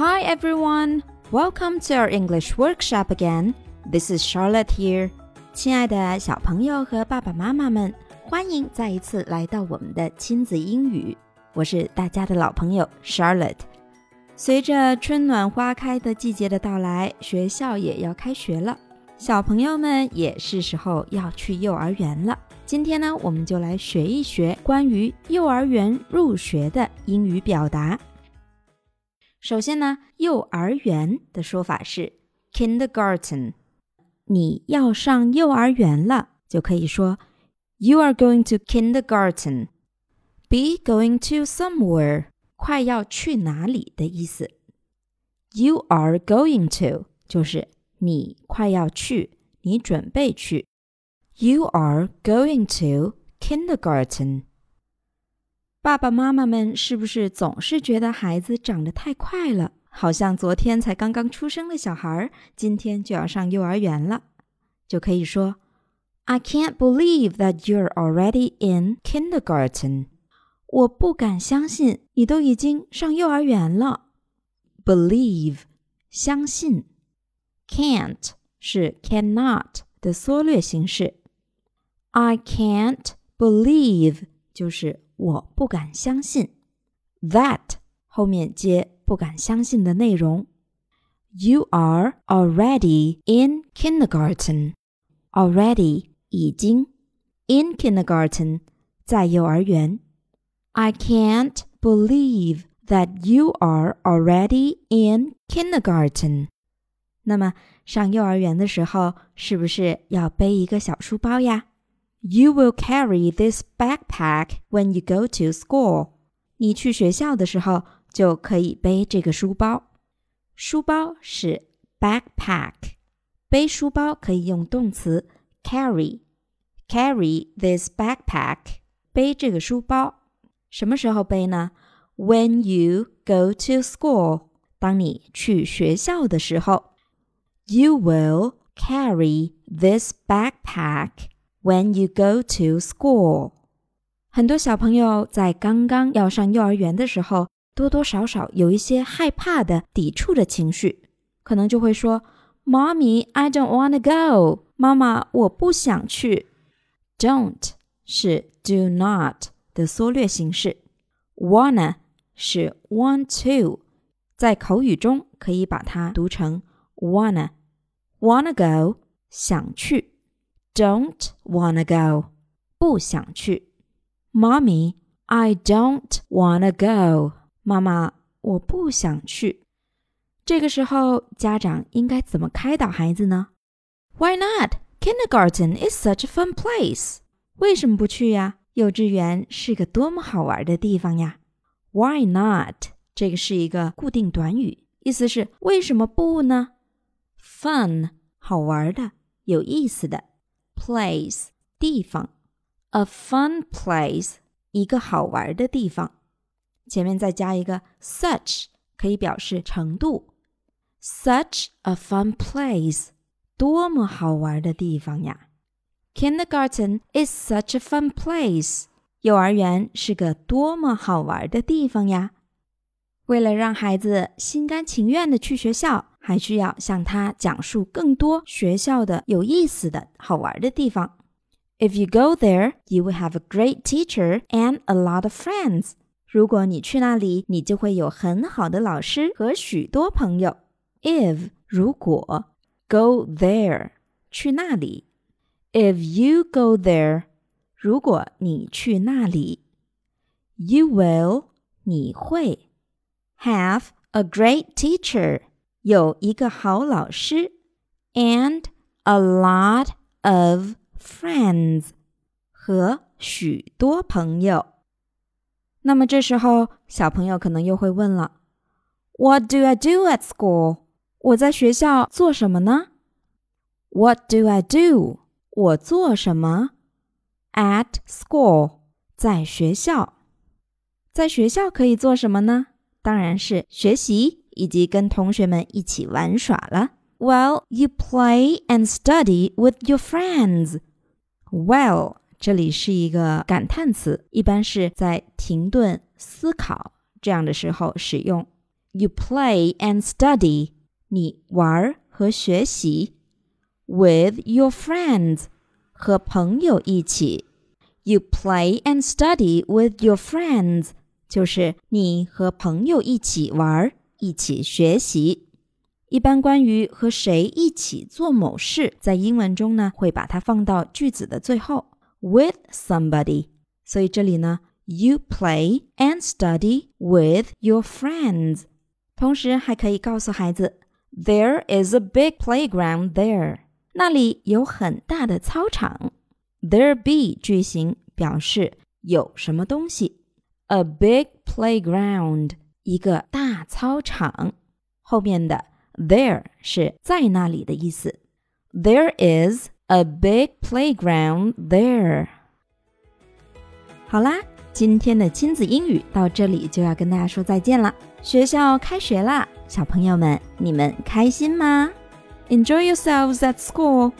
Hi everyone, welcome to our English workshop again. This is Charlotte here. 亲爱的小朋友和爸爸妈妈们，欢迎再一次来到我们的亲子英语。我是大家的老朋友 Charlotte。随着春暖花开的季节的到来，学校也要开学了，小朋友们也是时候要去幼儿园了。今天呢，我们就来学一学关于幼儿园入学的英语表达。首先呢，幼儿园的说法是 kindergarten。你要上幼儿园了，就可以说 You are going to kindergarten. Be going to somewhere，快要去哪里的意思。You are going to 就是你快要去，你准备去。You are going to kindergarten. 爸爸妈妈们是不是总是觉得孩子长得太快了，好像昨天才刚刚出生的小孩，今天就要上幼儿园了？就可以说：“I can't believe that you're already in kindergarten。”我不敢相信你都已经上幼儿园了。Believe，相信。Can't 是 cannot 的缩略形式。I can't believe 就是 我不敢相信，that 后面接不敢相信的内容。You are already in kindergarten. Already 已经 in kindergarten 在幼儿园。I can't believe that you are already in kindergarten. 那么上幼儿园的时候，是不是要背一个小书包呀 ？You will carry this backpack when you go to school. 你去学校的时候就可以背这个书包。书包是 backpack，背书包可以用动词 carry。Carry this backpack，背这个书包。什么时候背呢？When you go to school，当你去学校的时候。You will carry this backpack when you go to school。很多小朋友在刚刚要上幼儿园的时候，多多少少有一些害怕的、抵触的情绪，可能就会说：“Mommy, I don't want to go。”妈妈，我不想去。Don't 是 do not 的缩略形式，wanna 是 want to，在口语中可以把它读成 wanna。Wanna go 想去。 don't wanna go 不想去。Mommy, I don't wanna go。妈妈，我不想去。这个时候，家长应该怎么开导孩子呢？Why not? Kindergarten is such a fun place。为什么不去呀？幼稚园是个多么好玩的地方呀！Why not？这个是一个固定短语，意思是为什么不呢？Fun 好玩的，有意思的。 place 地方，a fun place 一个好玩的地方，前面再加一个 such 可以表示程度，such a fun place 多么好玩的地方呀！Kindergarten is such a fun place 幼儿园是个多么好玩的地方呀！为了让孩子心甘情愿的去学校。 还需要向他讲述更多学校的有意思的好玩的地方。If you go there, you will have a great teacher and a lot of friends. 如果你去那里，你就会有很好的老师和许多朋友。If 如果 go there 去那里，If you go there 如果你去那里，you will 你会 have a great teacher 有一个好老师，and a lot of friends 和许多朋友。那么这时候，小朋友可能又会问了：What do I do at school？我在学校做什么呢？What do I do？我做什么？At school，在学校，在学校可以做什么呢？当然是学习。 以及跟同学们一起玩耍了。Well, you play and study with your friends. Well，这里是一个感叹词，一般是在停顿思考这样的时候使用。You play and study. 你玩和学习。With your friends. 和朋友一起。You play and study with your friends. 就是你和朋友一起玩，一起学习。一般关于和谁一起做某事，在英文中呢，会把它放到句子的最后，with somebody。所以这里呢，you play and study with your friends。同时还可以告诉孩子，There is a big playground there。那里有很大的操场。There be 句型表示有什么东西，a big playground 一个大操场。后面的 there 是在那里的意思。There is a big playground there。好啦，今天的亲子英语到这里就要跟大家说再见了。学校开学啦，小朋友们，你们开心吗？Enjoy yourselves at school.